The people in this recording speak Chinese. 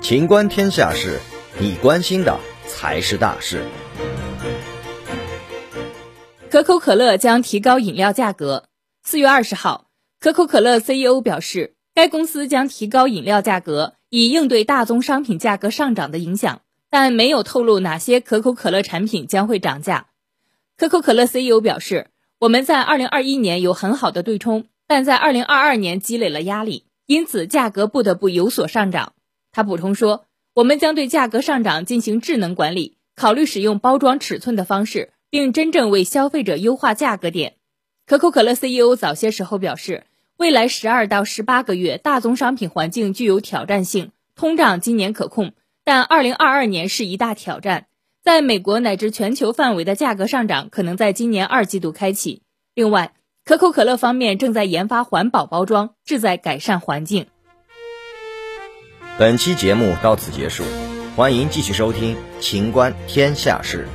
情观天下事，你关心的才是大事。可口可乐将提高饮料价格。四月二十号，可口可乐 CEO 表示，该公司将提高饮料价格，以应对大宗商品价格上涨的影响，但没有透露哪些可口可乐产品将会涨价。可口可乐 CEO 表示，我们在二零二一年有很好的对冲，但在二零二二年积累了压力，因此价格不得不有所上涨。他补充说，我们将对价格上涨进行智能管理，考虑使用包装尺寸的方式。并真正为消费者优化价格点。可口可乐 CEO 早些时候表示，未来十二到十八个月大宗商品环境具有挑战性，通胀今年可控，但二零二二年是一大挑战。在美国乃至全球范围的价格上涨可能在今年二季度开启。另外，可口可乐方面正在研发环保包装，志在改善环境。本期节目到此结束，欢迎继续收听《秦观天下事》。